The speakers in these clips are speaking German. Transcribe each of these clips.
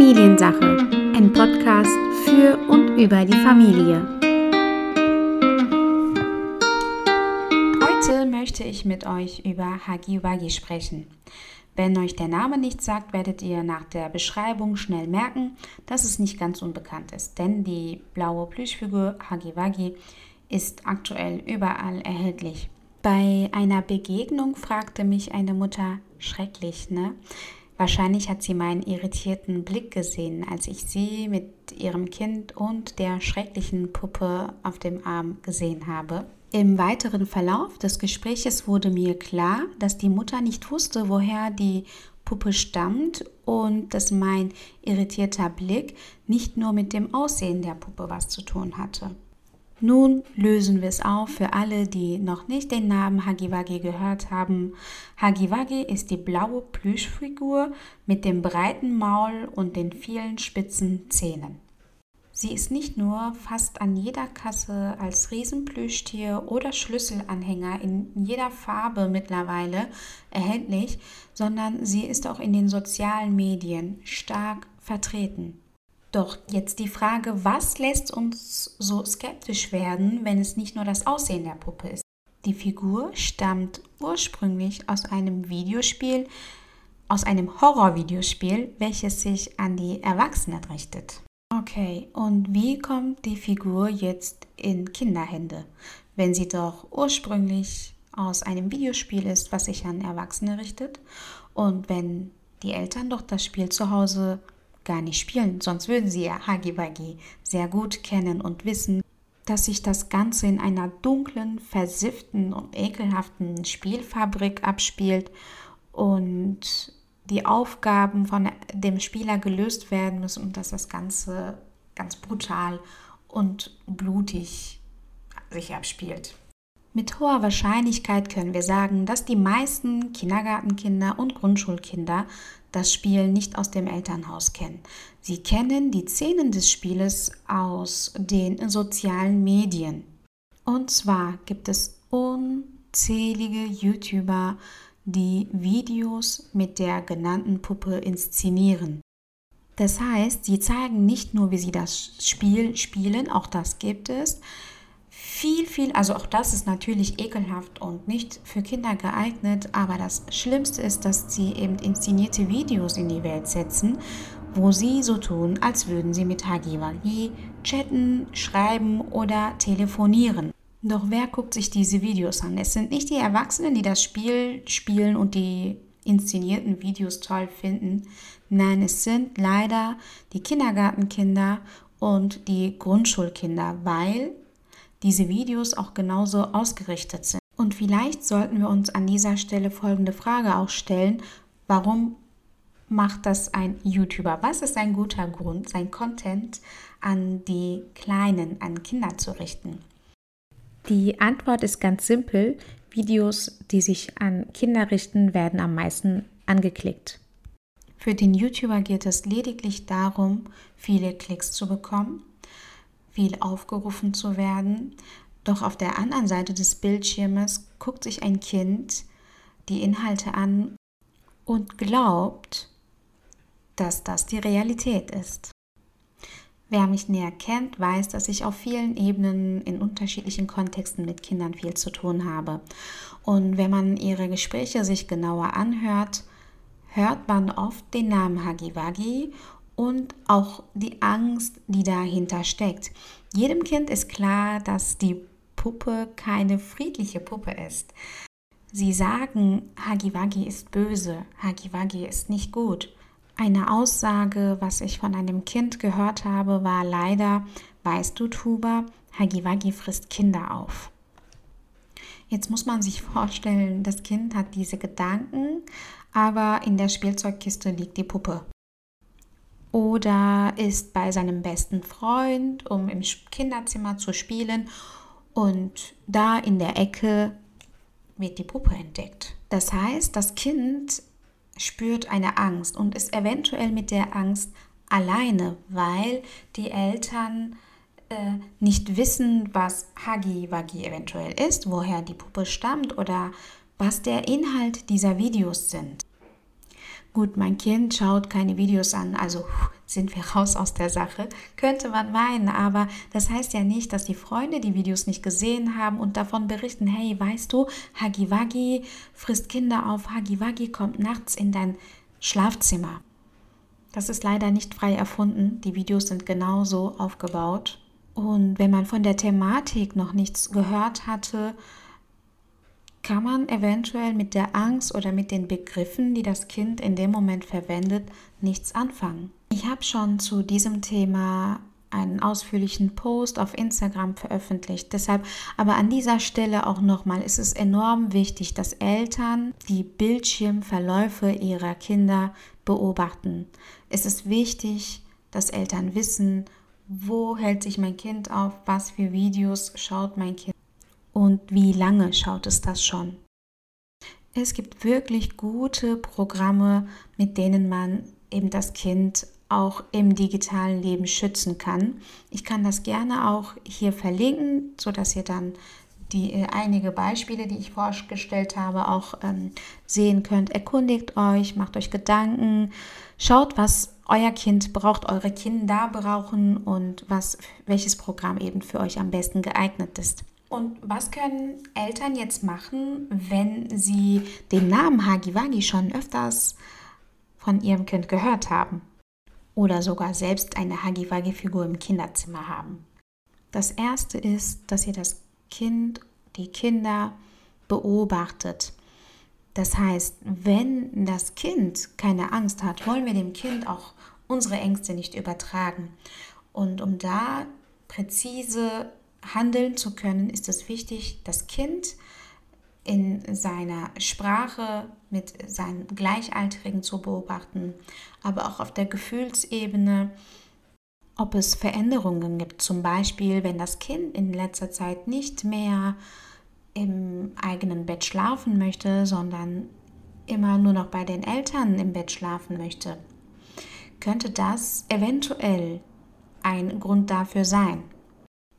Familiensache, ein Podcast für und über die Familie. Heute möchte ich mit euch über Hagi Wagi sprechen. Wenn euch der Name nicht sagt, werdet ihr nach der Beschreibung schnell merken, dass es nicht ganz unbekannt ist, denn die blaue Plüschfigur Hagi Wagi ist aktuell überall erhältlich. Bei einer Begegnung fragte mich eine Mutter, schrecklich, ne? Wahrscheinlich hat sie meinen irritierten Blick gesehen, als ich sie mit ihrem Kind und der schrecklichen Puppe auf dem Arm gesehen habe. Im weiteren Verlauf des Gespräches wurde mir klar, dass die Mutter nicht wusste, woher die Puppe stammt und dass mein irritierter Blick nicht nur mit dem Aussehen der Puppe was zu tun hatte. Nun lösen wir es auf für alle, die noch nicht den Namen Hagiwagi gehört haben. Hagiwagi ist die blaue Plüschfigur mit dem breiten Maul und den vielen spitzen Zähnen. Sie ist nicht nur fast an jeder Kasse als Riesenplüschtier oder Schlüsselanhänger in jeder Farbe mittlerweile erhältlich, sondern sie ist auch in den sozialen Medien stark vertreten. Doch jetzt die Frage, was lässt uns so skeptisch werden, wenn es nicht nur das Aussehen der Puppe ist? Die Figur stammt ursprünglich aus einem Videospiel, aus einem Horror-Videospiel, welches sich an die Erwachsenen richtet. Okay, und wie kommt die Figur jetzt in Kinderhände, wenn sie doch ursprünglich aus einem Videospiel ist, was sich an Erwachsene richtet und wenn die Eltern doch das Spiel zu Hause gar nicht spielen, sonst würden sie ja Hagiwagi sehr gut kennen und wissen, dass sich das Ganze in einer dunklen, versifften und ekelhaften Spielfabrik abspielt und die Aufgaben von dem Spieler gelöst werden müssen und dass das Ganze ganz brutal und blutig sich abspielt. Mit hoher Wahrscheinlichkeit können wir sagen, dass die meisten Kindergartenkinder und Grundschulkinder das Spiel nicht aus dem Elternhaus kennen. Sie kennen die Szenen des Spieles aus den sozialen Medien. Und zwar gibt es unzählige YouTuber, die Videos mit der genannten Puppe inszenieren. Das heißt, sie zeigen nicht nur, wie sie das Spiel spielen, auch das gibt es, viel, viel, also auch das ist natürlich ekelhaft und nicht für Kinder geeignet, aber das Schlimmste ist, dass sie eben inszenierte Videos in die Welt setzen, wo sie so tun, als würden sie mit Hagiwagi chatten, schreiben oder telefonieren. Doch wer guckt sich diese Videos an? Es sind nicht die Erwachsenen, die das Spiel spielen und die inszenierten Videos toll finden. Nein, es sind leider die Kindergartenkinder und die Grundschulkinder, weil diese Videos auch genauso ausgerichtet sind. Und vielleicht sollten wir uns an dieser Stelle folgende Frage auch stellen. Warum macht das ein YouTuber? Was ist ein guter Grund, sein Content an die Kleinen, an Kinder zu richten? Die Antwort ist ganz simpel. Videos, die sich an Kinder richten, werden am meisten angeklickt. Für den YouTuber geht es lediglich darum, viele Klicks zu bekommen viel aufgerufen zu werden. Doch auf der anderen Seite des Bildschirmes guckt sich ein Kind die Inhalte an und glaubt, dass das die Realität ist. Wer mich näher kennt, weiß, dass ich auf vielen Ebenen in unterschiedlichen Kontexten mit Kindern viel zu tun habe. Und wenn man ihre Gespräche sich genauer anhört, hört man oft den Namen Hagiwagi und auch die Angst, die dahinter steckt. Jedem Kind ist klar, dass die Puppe keine friedliche Puppe ist. Sie sagen, Hagiwagi ist böse, Hagiwagi ist nicht gut. Eine Aussage, was ich von einem Kind gehört habe, war leider, weißt du, Tuba, Hagiwagi frisst Kinder auf. Jetzt muss man sich vorstellen, das Kind hat diese Gedanken, aber in der Spielzeugkiste liegt die Puppe oder ist bei seinem besten Freund, um im Kinderzimmer zu spielen und da in der Ecke wird die Puppe entdeckt. Das heißt, das Kind spürt eine Angst und ist eventuell mit der Angst alleine, weil die Eltern äh, nicht wissen, was Hagi Wagi eventuell ist, woher die Puppe stammt oder was der Inhalt dieser Videos sind. Gut, mein Kind schaut keine Videos an, also sind wir raus aus der Sache, könnte man meinen, aber das heißt ja nicht, dass die Freunde die Videos nicht gesehen haben und davon berichten, hey, weißt du, Hagiwagi frisst Kinder auf, Hagiwagi kommt nachts in dein Schlafzimmer. Das ist leider nicht frei erfunden, die Videos sind genauso aufgebaut. Und wenn man von der Thematik noch nichts gehört hatte, kann man eventuell mit der Angst oder mit den Begriffen, die das Kind in dem Moment verwendet, nichts anfangen. Ich habe schon zu diesem Thema einen ausführlichen Post auf Instagram veröffentlicht. Deshalb aber an dieser Stelle auch nochmal, ist es enorm wichtig, dass Eltern die Bildschirmverläufe ihrer Kinder beobachten. Es ist wichtig, dass Eltern wissen, wo hält sich mein Kind auf, was für Videos schaut mein Kind und wie lange schaut es das schon. Es gibt wirklich gute Programme, mit denen man eben das Kind auch im digitalen Leben schützen kann. Ich kann das gerne auch hier verlinken, sodass ihr dann die äh, einige Beispiele, die ich vorgestellt habe, auch ähm, sehen könnt. Erkundigt euch, macht euch Gedanken, schaut, was euer Kind braucht, eure Kinder brauchen und was, welches Programm eben für euch am besten geeignet ist. Und was können Eltern jetzt machen, wenn sie den Namen Hagiwagi schon öfters von ihrem Kind gehört haben? Oder sogar selbst eine Hagiwagi-Figur im Kinderzimmer haben? Das erste ist, dass ihr das Kind, die Kinder beobachtet. Das heißt, wenn das Kind keine Angst hat, wollen wir dem Kind auch unsere Ängste nicht übertragen. Und um da präzise handeln zu können, ist es wichtig, das Kind in seiner Sprache mit seinen Gleichaltrigen zu beobachten, aber auch auf der Gefühlsebene, ob es Veränderungen gibt. Zum Beispiel, wenn das Kind in letzter Zeit nicht mehr im eigenen Bett schlafen möchte, sondern immer nur noch bei den Eltern im Bett schlafen möchte, könnte das eventuell ein Grund dafür sein.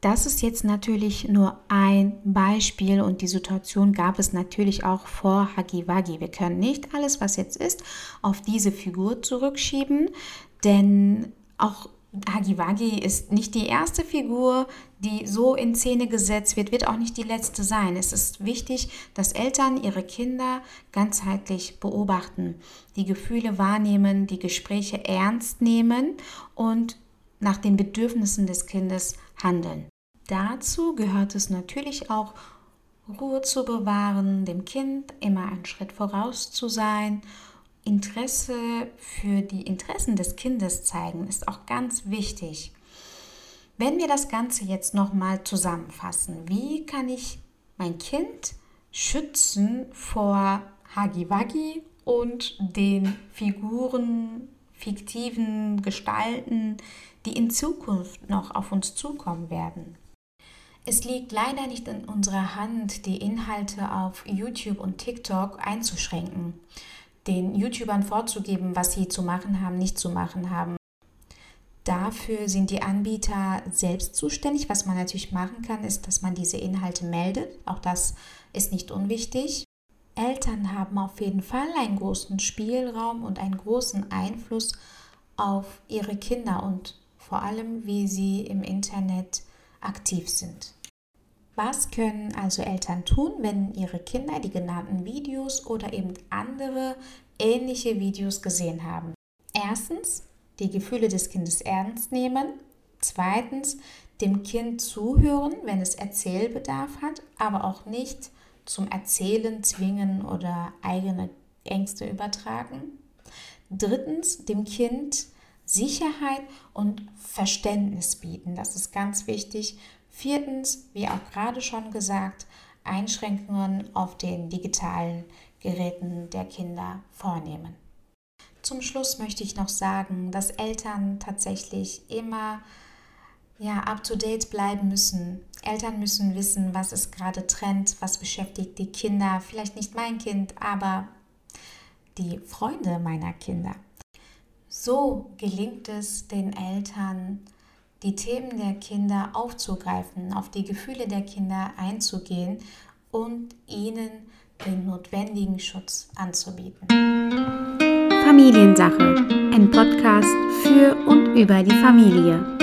Das ist jetzt natürlich nur ein Beispiel und die Situation gab es natürlich auch vor Hagiwagi. Wir können nicht alles, was jetzt ist, auf diese Figur zurückschieben, denn auch Hagiwagi ist nicht die erste Figur, die so in Szene gesetzt wird, wird auch nicht die letzte sein. Es ist wichtig, dass Eltern ihre Kinder ganzheitlich beobachten, die Gefühle wahrnehmen, die Gespräche ernst nehmen und nach den Bedürfnissen des Kindes handeln. Dazu gehört es natürlich auch, Ruhe zu bewahren, dem Kind immer einen Schritt voraus zu sein. Interesse für die Interessen des Kindes zeigen ist auch ganz wichtig. Wenn wir das Ganze jetzt nochmal zusammenfassen, wie kann ich mein Kind schützen vor Hagiwagi und den Figuren, fiktiven Gestalten, die in Zukunft noch auf uns zukommen werden? Es liegt leider nicht in unserer Hand, die Inhalte auf YouTube und TikTok einzuschränken, den YouTubern vorzugeben, was sie zu machen haben, nicht zu machen haben. Dafür sind die Anbieter selbst zuständig. Was man natürlich machen kann, ist, dass man diese Inhalte meldet. Auch das ist nicht unwichtig. Eltern haben auf jeden Fall einen großen Spielraum und einen großen Einfluss auf ihre Kinder und vor allem, wie sie im Internet aktiv sind. Was können also Eltern tun, wenn ihre Kinder die genannten Videos oder eben andere ähnliche Videos gesehen haben? Erstens, die Gefühle des Kindes ernst nehmen. Zweitens, dem Kind zuhören, wenn es Erzählbedarf hat, aber auch nicht zum Erzählen zwingen oder eigene Ängste übertragen. Drittens, dem Kind Sicherheit und Verständnis bieten. Das ist ganz wichtig Viertens, wie auch gerade schon gesagt, Einschränkungen auf den digitalen Geräten der Kinder vornehmen. Zum Schluss möchte ich noch sagen, dass Eltern tatsächlich immer ja, up to date bleiben müssen. Eltern müssen wissen, was ist gerade Trend, was beschäftigt die Kinder, vielleicht nicht mein Kind, aber die Freunde meiner Kinder. So gelingt es den Eltern, die Themen der Kinder aufzugreifen, auf die Gefühle der Kinder einzugehen und ihnen den notwendigen Schutz anzubieten. Familiensache, ein Podcast für und über die Familie.